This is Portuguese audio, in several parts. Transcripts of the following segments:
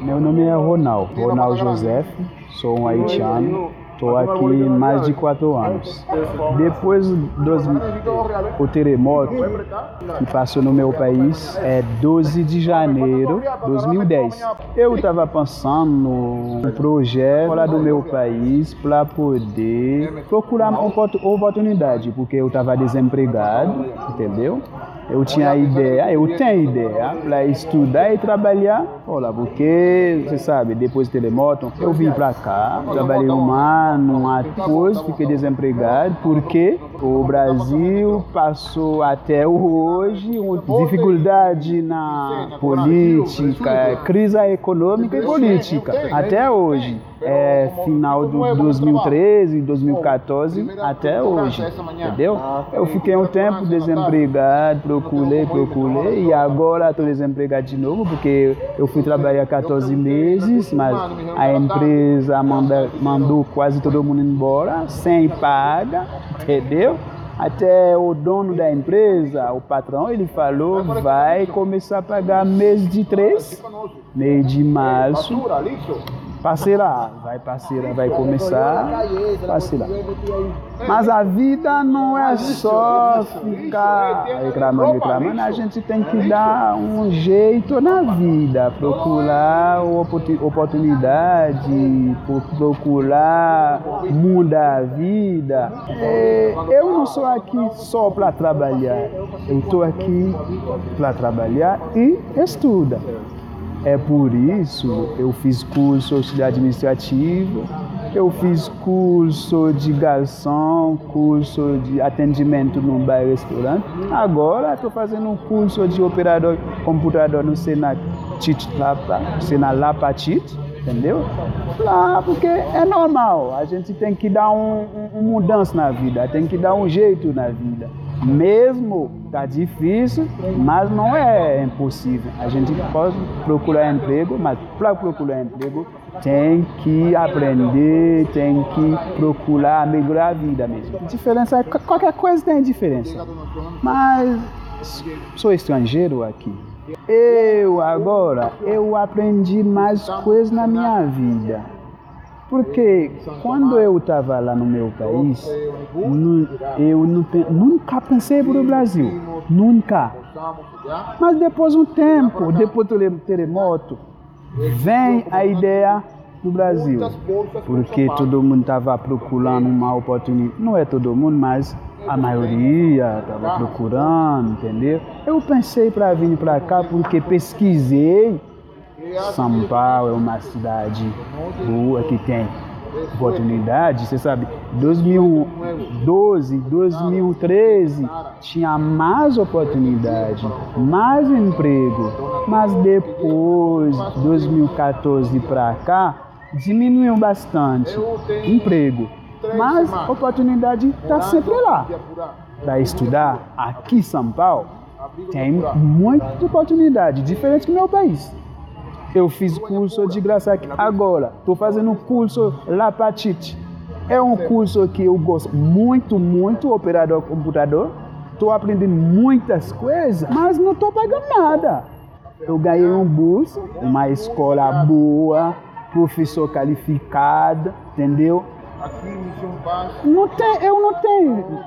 Meu nome é Ronald, Ronald Joseph, sou um haitiano. Estou aqui mais de quatro anos. Depois do terremoto que passou no meu país, é 12 de janeiro de 2010. Eu estava pensando no projeto fora do meu país para poder procurar uma oportunidade, porque eu estava desempregado, entendeu? Eu tinha ideia, eu tenho ideia. para estudar e trabalhar. Olha, porque, você sabe, depois do terremoto, eu vim para cá, trabalhei um ano, depois fiquei desempregado, porque o Brasil passou até hoje uma dificuldade na política, crise econômica e política, até hoje é, final de 2013, 2014 até hoje, entendeu? Eu fiquei um tempo desempregado, procurei, procurei e agora estou desempregado de novo porque eu fui trabalhar 14 meses, mas a empresa manda, mandou quase todo mundo embora sem paga, entendeu? Até o dono da empresa, o patrão, ele falou vai começar a pagar mês de três, mês de março, parceira, vai parceira, vai começar, parceira. Mas a vida não é só ficar reclamando, reclamando, a gente tem que dar um jeito na vida, procurar oportunidade, procurar mudar a vida. É, eu não sou aqui só para trabalhar, eu estou aqui para trabalhar e estudar. É por isso eu fiz curso de administrativo, eu fiz curso de garçom, curso de atendimento num bar e restaurante. Agora estou fazendo um curso de operador computador no Senat Lapa, Senat Lapatit, entendeu? Lá, porque é normal, a gente tem que dar um, um, uma mudança na vida, tem que dar um jeito na vida. Mesmo tá difícil, mas não é impossível. A gente pode procurar emprego, mas para procurar emprego tem que aprender, tem que procurar melhorar a vida mesmo. Diferença é qualquer coisa tem diferença. Mas sou estrangeiro aqui. Eu agora eu aprendi mais coisas na minha vida. Porque quando eu estava lá no meu país, eu nunca pensei para o Brasil. Nunca. Mas depois de um tempo, depois do terremoto, vem a ideia do Brasil. Porque todo mundo estava procurando uma oportunidade. Não é todo mundo, mas a maioria estava procurando, entendeu? Eu pensei para vir para cá porque pesquisei são Paulo é uma cidade boa que tem oportunidade. Você sabe, 2012, 2013 tinha mais oportunidade, mais emprego, mas depois, 2014 para cá, diminuiu bastante emprego. Mas oportunidade está sempre lá. Para estudar aqui em São Paulo, tem muita oportunidade, diferente do meu país. Eu fiz curso de graça aqui. Agora, estou fazendo um curso Lapatite. É um curso que eu gosto muito, muito, operador computador. Estou aprendendo muitas coisas, mas não estou pagando nada. Eu ganhei um bolso, uma escola boa, professor qualificado, entendeu? Não tem, eu não tenho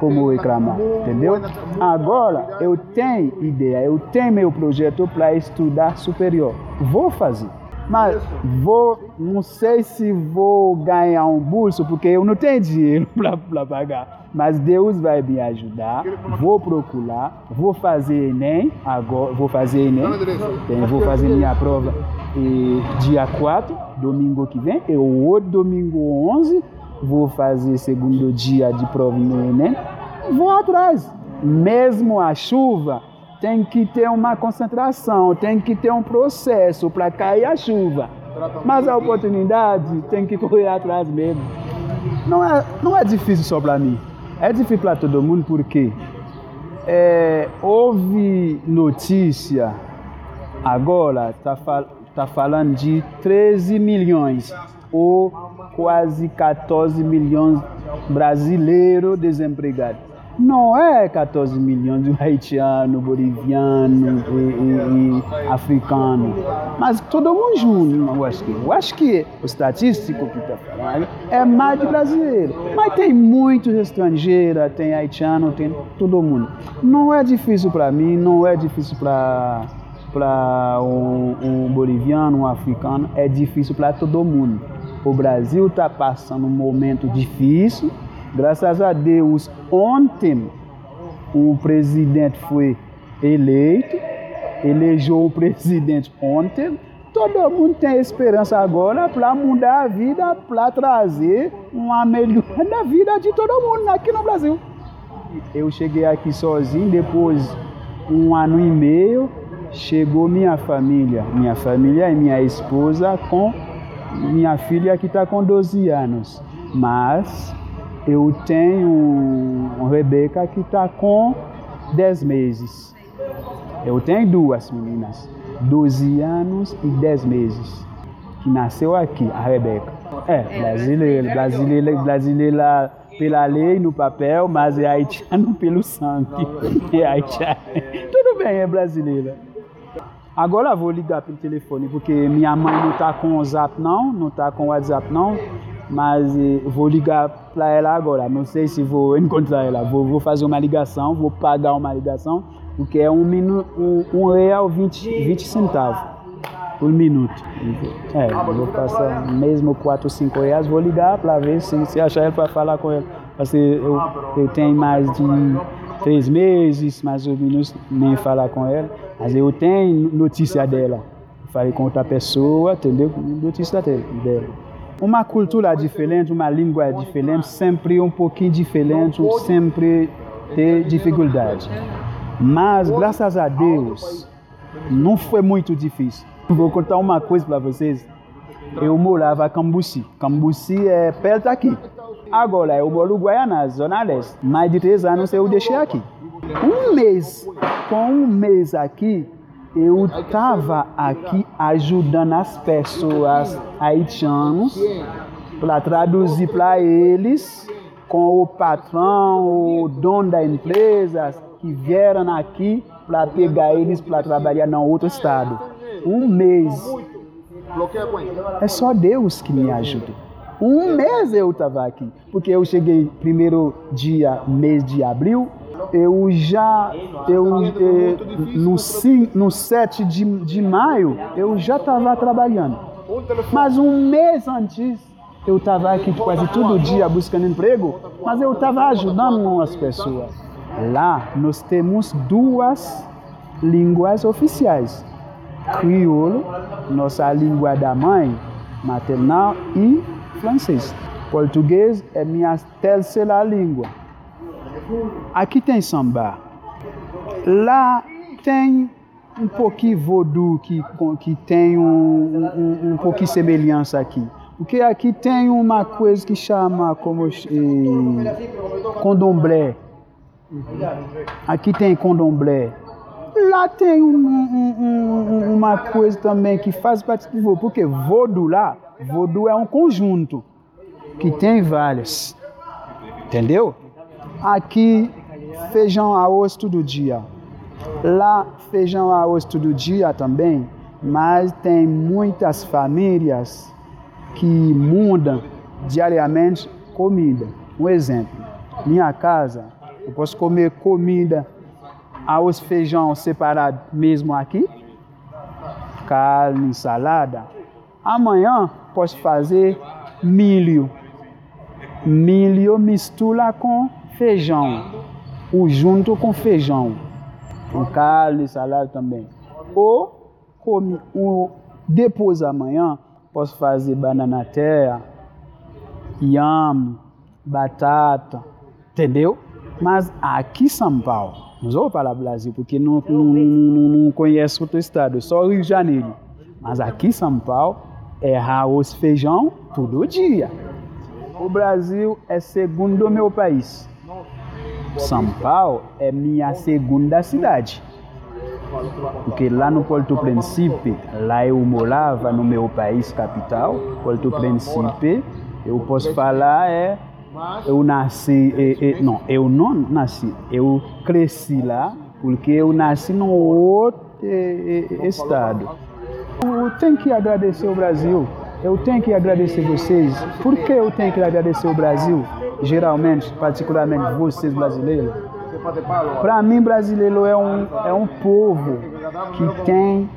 como reclamar, entendeu? Agora eu tenho ideia, eu tenho meu projeto para estudar superior. Vou fazer. Mas vou, não sei se vou ganhar um bolso, porque eu não tenho dinheiro para pagar. Mas Deus vai me ajudar. Vou procurar, vou fazer Enem, agora vou fazer Enem, vou fazer minha prova e dia 4, domingo que vem, e o outro domingo 11, vou fazer segundo dia de prova no Enem, vou atrás. Mesmo a chuva, tem que ter uma concentração, tem que ter um processo para cair a chuva. Mas a oportunidade tem que correr atrás mesmo. Não é, não é difícil só para mim, é difícil para todo mundo porque é, houve notícia agora, está fal, tá falando de 13 milhões ou quase 14 milhões brasileiros desempregados. não é 14 milhões de haitiano, boliviano e, e, e, mas todo mundo junto, eu acho que. Eu acho que o estatístico que está falando é mais de brasileiro. Mas tem muitos estrangeiros, tem haitiano, tem todo mundo. Não é difícil para mim, não é difícil para para um, um boliviano, um africano, é difícil para todo mundo. O Brasil está passando um momento difícil. Graças a Deus, ontem o presidente foi eleito, elegeu o presidente ontem. Todo mundo tem esperança agora para mudar a vida, para trazer uma melhora na vida de todo mundo aqui no Brasil. Eu cheguei aqui sozinho, depois um ano e meio, chegou minha família, minha família e minha esposa com minha filha que está com 12 anos. Mas eu tenho uma Rebeca que está com 10 meses. Eu tenho duas meninas, 12 anos e 10 meses, que nasceu aqui, a Rebeca. É, brasileira, brasileira, brasileira pela lei, no papel, mas é haitiano pelo sangue. É haitiano. Tudo bem, é brasileira. Agora vou ligar pelo telefone, porque minha mãe não está com o Zap não, não está com o WhatsApp não, mas eh, vou ligar para ela agora. Não sei se vou encontrar ela. Vou, vou, fazer uma ligação, vou pagar uma ligação, porque é um, minu, um, um real 20, 20 centavos por minuto. É, vou passar mesmo 4 ou 5 reais, vou ligar para ver se, se achar ela para falar com ela. Porque eu, eu tenho mais de três meses, mais ou menos, nem falar com ela. Mas eu tenho notícia dela. Falei com outra pessoa, entendeu? Notícia dela. Uma cultura diferente, uma língua diferente, sempre um pouquinho diferente, sempre tem dificuldade. Mas, graças a Deus, não foi muito difícil. Vou contar uma coisa para vocês. Eu morava em Cambuci. Cambuci é perto aqui. Agora eu moro em Guaiana, Zona Leste. Mais de três anos eu deixei aqui. Um mês, com um mês aqui, eu estava aqui ajudando as pessoas haitianas para traduzir para eles com o patrão, o dono da empresa que vieram aqui para pegar eles para trabalhar em outro estado. Um mês. É só Deus que me ajuda. Um mês eu estava aqui, porque eu cheguei primeiro dia, mês de abril, eu já, eu, eh, no, no 7 de, de maio, eu já estava trabalhando. Mas um mês antes, eu estava aqui quase todo dia buscando emprego, mas eu estava ajudando as pessoas. Lá nós temos duas línguas oficiais: crioulo, nossa língua da mãe, maternal, e francês. Português é minha terceira língua. Aqui tem samba. Lá tem um pouquinho voodoo que, que tem um, um, um pouquinho semelhança aqui. Porque aqui tem uma coisa que chama como eh, condomblé. Aqui tem condomblé. Lá tem um, um, uma coisa também que faz parte do voodoo. Porque voodoo lá, voodoo é um conjunto que tem vários. Entendeu? Aqui, feijão arroz todo dia. Lá, feijão arroz todo dia também, mas tem muitas famílias que mudam diariamente comida. Um exemplo, minha casa, eu posso comer comida, arroz, feijão separado mesmo aqui, carne, salada. Amanhã posso fazer milho. Milho mistura com feijão, o junto com feijão, com carne, salada também. Ou come, um, depois amanhã posso fazer banana terra, yam, batata, entendeu? Mas aqui São Paulo, não vou falar Brasil porque não, não, não, não conheço outro estado, só Rio de Janeiro. Mas aqui São Paulo é arroz, feijão todo dia. O Brasil é segundo meu país. São Paulo é minha segunda cidade. Porque lá no Porto Príncipe, lá eu morava no meu país capital, Porto Príncipe, eu posso falar é eu nasci, e, e, não, eu não nasci, eu cresci lá, porque eu nasci num outro e, e, estado. Eu tenho que agradecer o Brasil, eu tenho que agradecer vocês. Por que eu tenho que agradecer o Brasil? Geralmente, particularmente vocês brasileiros. Para mim, brasileiro é um, é um povo que tem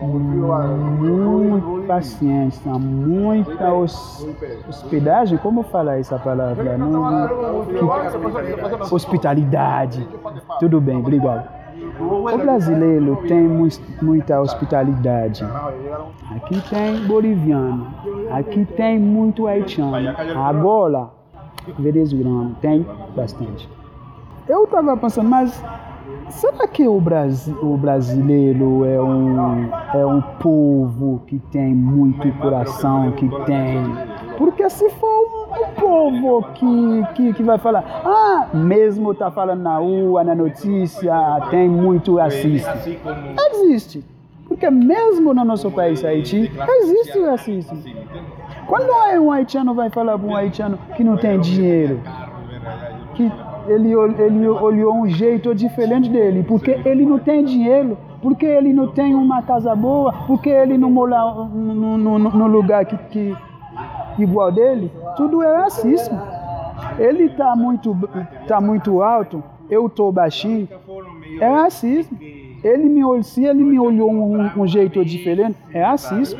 muita paciência, muita hospedagem, como falar essa palavra? Não, que, hospitalidade. Tudo bem, obrigado. O brasileiro tem muita hospitalidade. Aqui tem boliviano, aqui tem muito haitiano. Agora, venezuelano tem bastante. Eu estava pensando, mas será que o, Brasil, o brasileiro é um, é um povo que tem muito coração, que tem. Porque se for um povo que, que, que vai falar, ah, mesmo tá falando na rua, na notícia, tem muito racista. Existe. Porque mesmo no nosso país, Haiti, existe o racismo. Quando um haitiano vai falar para um haitiano que não tem dinheiro, que ele, ele olhou um jeito diferente dele, porque ele não tem dinheiro, porque ele não tem uma casa boa, porque ele não mora no lugar que, que, igual dele, tudo é racismo. Ele está muito, tá muito alto, eu estou baixinho, é racismo. Ele me olhou, se ele me olhou um, um jeito diferente, é racismo.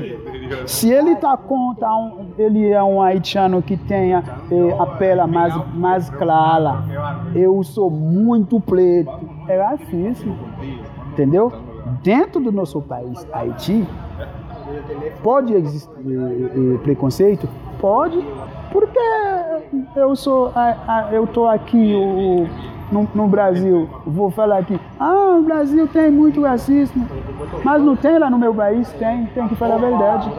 Se ele tá com, tá um, ele é um haitiano que tem a, é, a pele mais, mais clara, eu sou muito preto, é racismo. Entendeu? Dentro do nosso país, Haiti, pode existir é, é, preconceito? Pode, porque eu sou, eu tô aqui, no, no, Brasil, vou falar aqui, ah, o Brasil tem muito racismo, mas não tem lá no meu país, tem, tem que falar a verdade.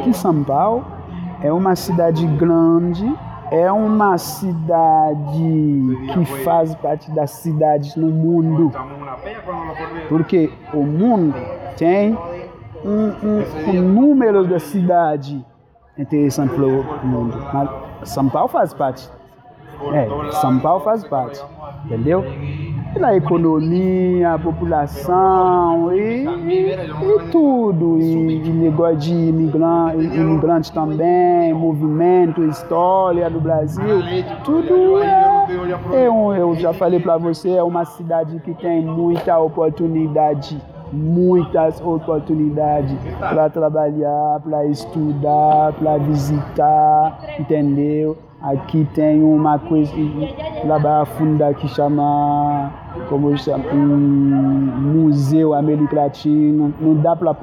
Aqui São Paulo é uma cidade grande, é uma cidade que faz parte das cidades no mundo, porque o mundo tem um, um, um número de cidade interessante para o mundo, mas São Paulo faz parte. É, São Paulo faz parte entendeu? Pela economia, a população e, e, e tudo, e, e negócio de imigrante, imigrante também, movimento, história do Brasil, tudo é, é um, eu já falei para você, é uma cidade que tem muita oportunidade muitas oportunidades para trabalhar, para estudar, para visitar, entendeu? Aqui tem uma coisa lá funda que chama como chama um museu América Latina, não dá para